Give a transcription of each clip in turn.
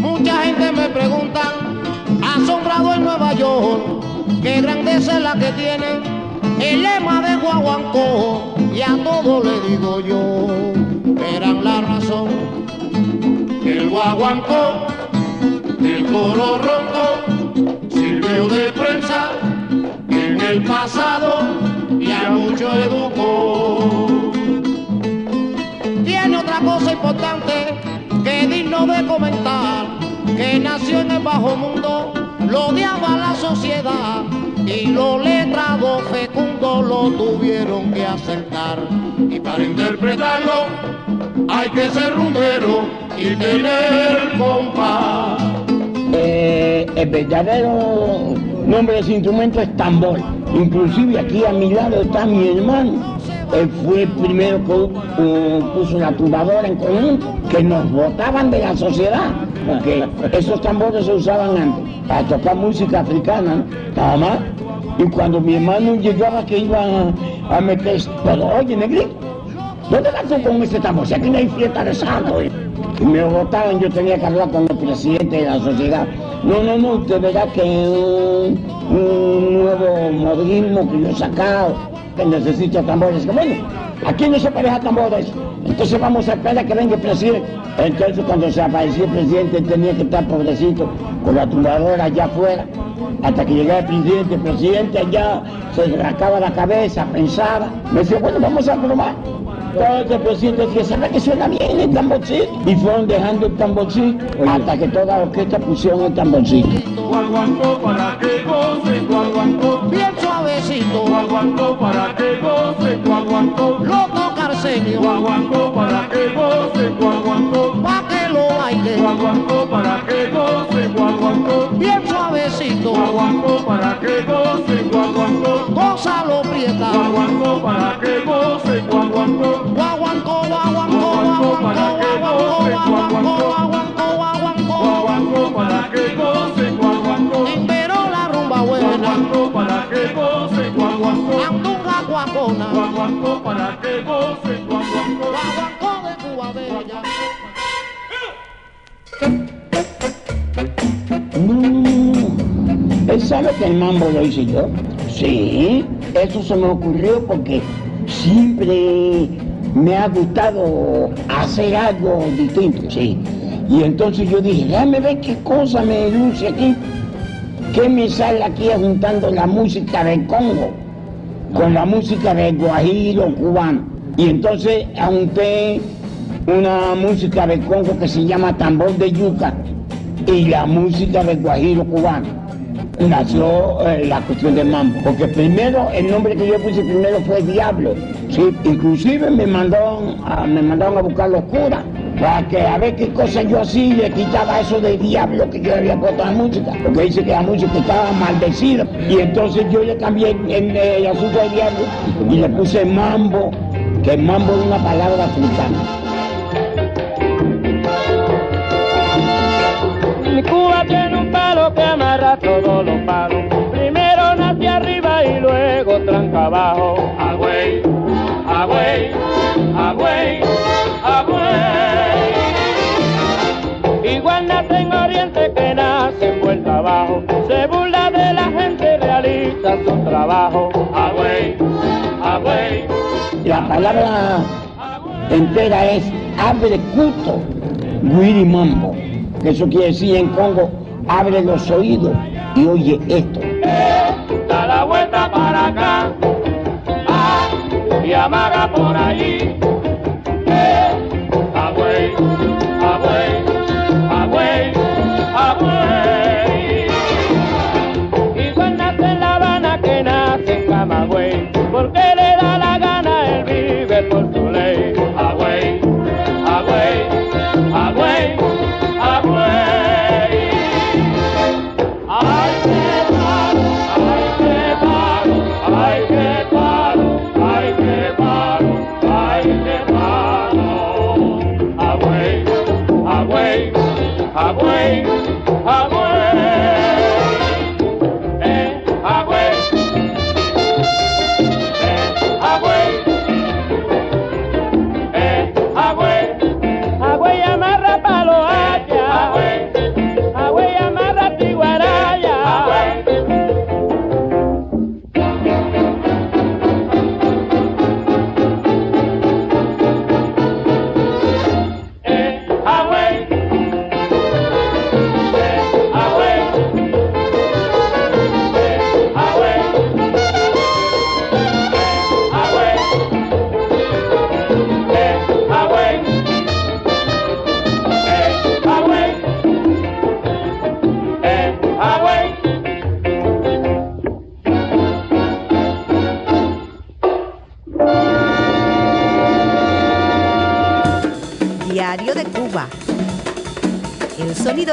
Mucha gente me pregunta, asombrado en Nueva York, qué grandeza es la que tiene el lema de Guaguancó. Y a todo le digo yo, verán la razón. El Guaguancó, el coro ronco, sirvió de prensa en el pasado y a mucho educó. Cosa importante que digno de comentar, que nació en el bajo mundo, lo odiaba la sociedad y los letrados fecundos lo tuvieron que aceptar. Y para interpretarlo hay que ser rumbero y tener compás. Eh, el verdadero nombre de ese instrumento es tambor. Inclusive aquí a mi lado está mi hermano. Él fue primero que puso una tumbadora en conjunto, que nos botaban de la sociedad, porque esos tambores se usaban antes para tocar música africana, ¿no? nada más. Y cuando mi hermano llegaba que iba a, a meter, pero oye, negrito, ¿dónde vas tú con ese tambor? Si aquí no hay fiesta de santo. ¿eh? Y me votaban, yo tenía que hablar con el presidente de la sociedad. No, no, no, usted verá que un, un nuevo modismo que yo he sacado, que necesita tambores. Bueno, aquí no se pareja tambores. Entonces vamos a esperar a que venga el presidente. Entonces cuando se apareció el presidente tenía que estar pobrecito con la tumbadora allá afuera. Hasta que llegara el presidente, el presidente allá se rascaba la cabeza, pensaba. Me decía, bueno, vamos a probar. Entonces el presidente decía, ¿sabe que suena bien el tamborcito? Y fueron dejando el tamborcito hasta que toda la orquesta pusieron el tamborcito. Guaguancó para que goce, guaguancó. Bien suavecito, Guaguancó para sabe que el mambo lo hice yo. Sí, eso se me ocurrió porque siempre me ha gustado hacer algo distinto, sí. Y entonces yo dije, déjame ver qué cosa me luce aquí. ¿Qué me sale aquí juntando la música del Congo con la música del Guajiro cubano? Y entonces junté una música del Congo que se llama tambor de yuca y la música del Guajiro cubano. Nació eh, la cuestión del mambo, porque primero el nombre que yo puse primero fue Diablo, sí, inclusive me mandaron a, me mandaron a buscar los curas para que a ver qué cosa yo así le quitaba eso de diablo que yo había puesto la música, porque dice que la música estaba maldecida. Y entonces yo le cambié el, el, asunto de diablo y le puse mambo, que mambo es una palabra africana. Palo que amarra todos los palos. Primero nace arriba y luego tranca abajo. Agüey, agüey, agüey, agüey. Igual nace en Oriente que nace en vuelta abajo. Se burla de la gente, realiza su trabajo. Agüey, agüey. La palabra entera es abre cuto, guiri mambo. que Eso quiere decir en Congo, abre los oídos y oye esto. da la vuelta para acá, ah, y amaga por allí.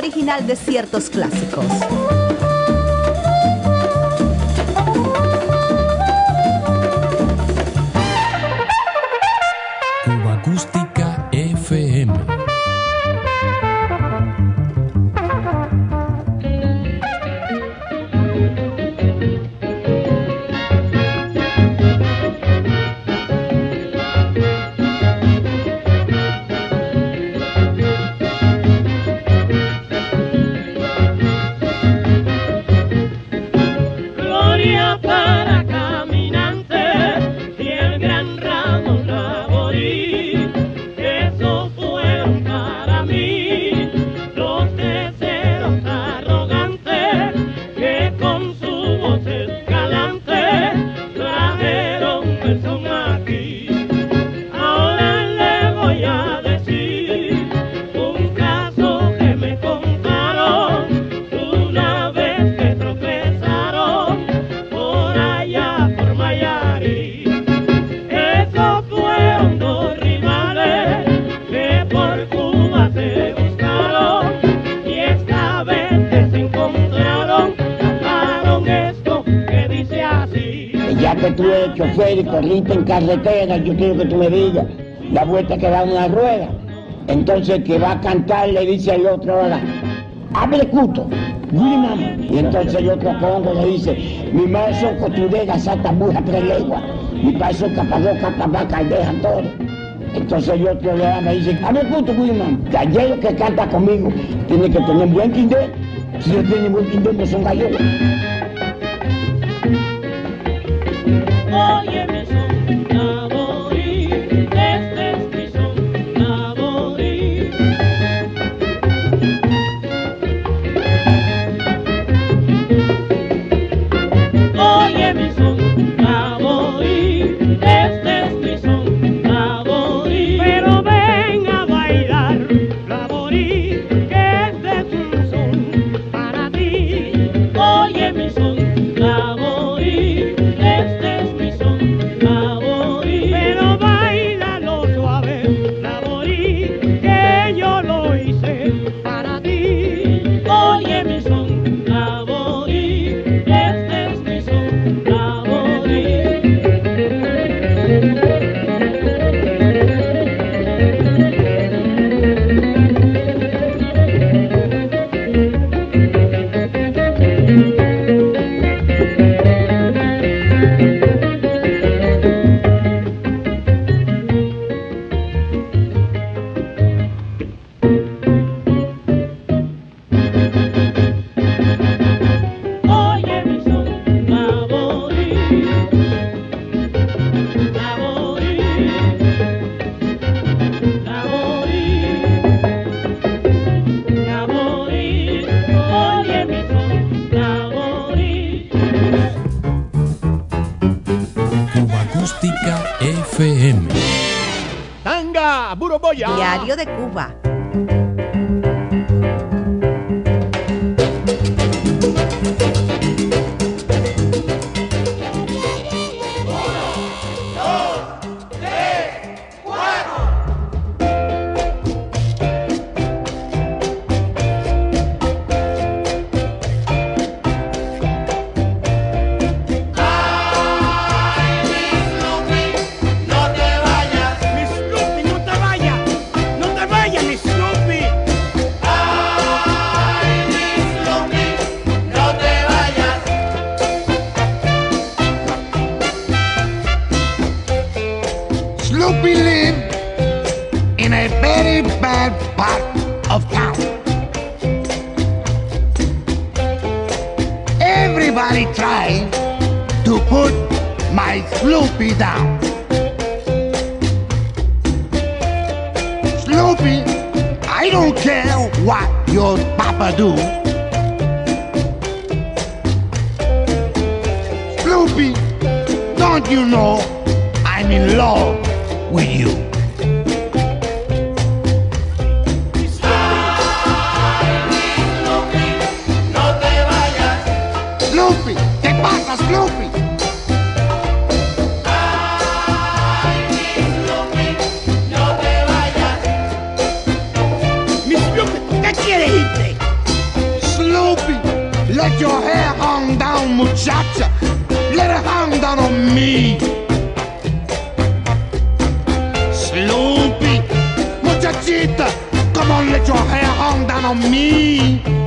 Original de ciertos clásicos. Tú eres chofer y corriste en carretera, yo quiero que tú me digas la vuelta que da una rueda. Entonces que va a cantar le dice al otro ahora, hable cuto, mamá. Y entonces el otro pongo le dice, mi madre son costureras, sata burra tres leguas, mi padre son capadoca, tabaca y dejan todo. Entonces el otro le habla y dice, hable cuto, dile mamá. Ayer que canta conmigo tiene que tener buen quindé. Si no tiene buen quindé no son gallegos. Oye mi Diario de Cuba. Down. Snoopy, I don't care what your papa do. Snoopy, don't you know I'm in love with you? Snoopy, no te vayas. Snoopy, ¿qué pasa? Snoopy, let your hair hang down, muchacha. Let it hang down on me. Snoopy, muchachita, come on, let your hair hang down on me.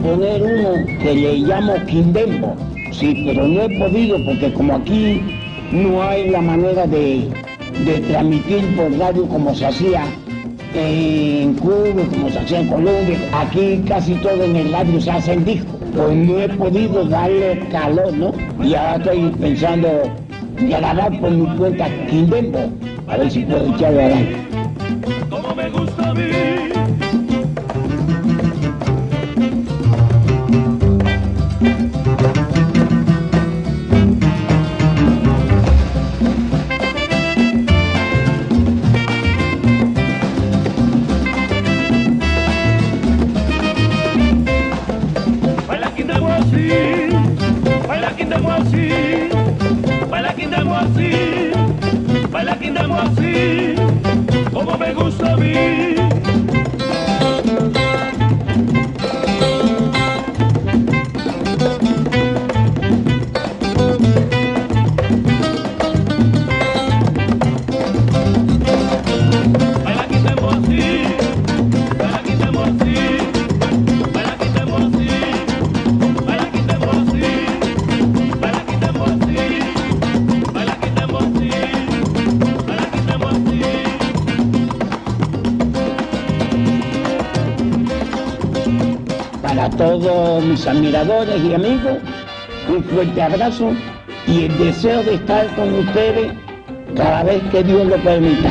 Imponer uno que le llamo Quindembo. Sí, pero no he podido porque como aquí no hay la manera de, de transmitir por radio como se hacía en Cuba, como se hacía en Colombia, aquí casi todo en el radio se hace en disco. Pues no he podido darle calor, ¿no? Y ahora estoy pensando grabar por mi cuenta Quindembo, a ver si puedo echarlo adelante. Admiradores y amigos, un fuerte abrazo y el deseo de estar con ustedes cada vez que Dios lo permita.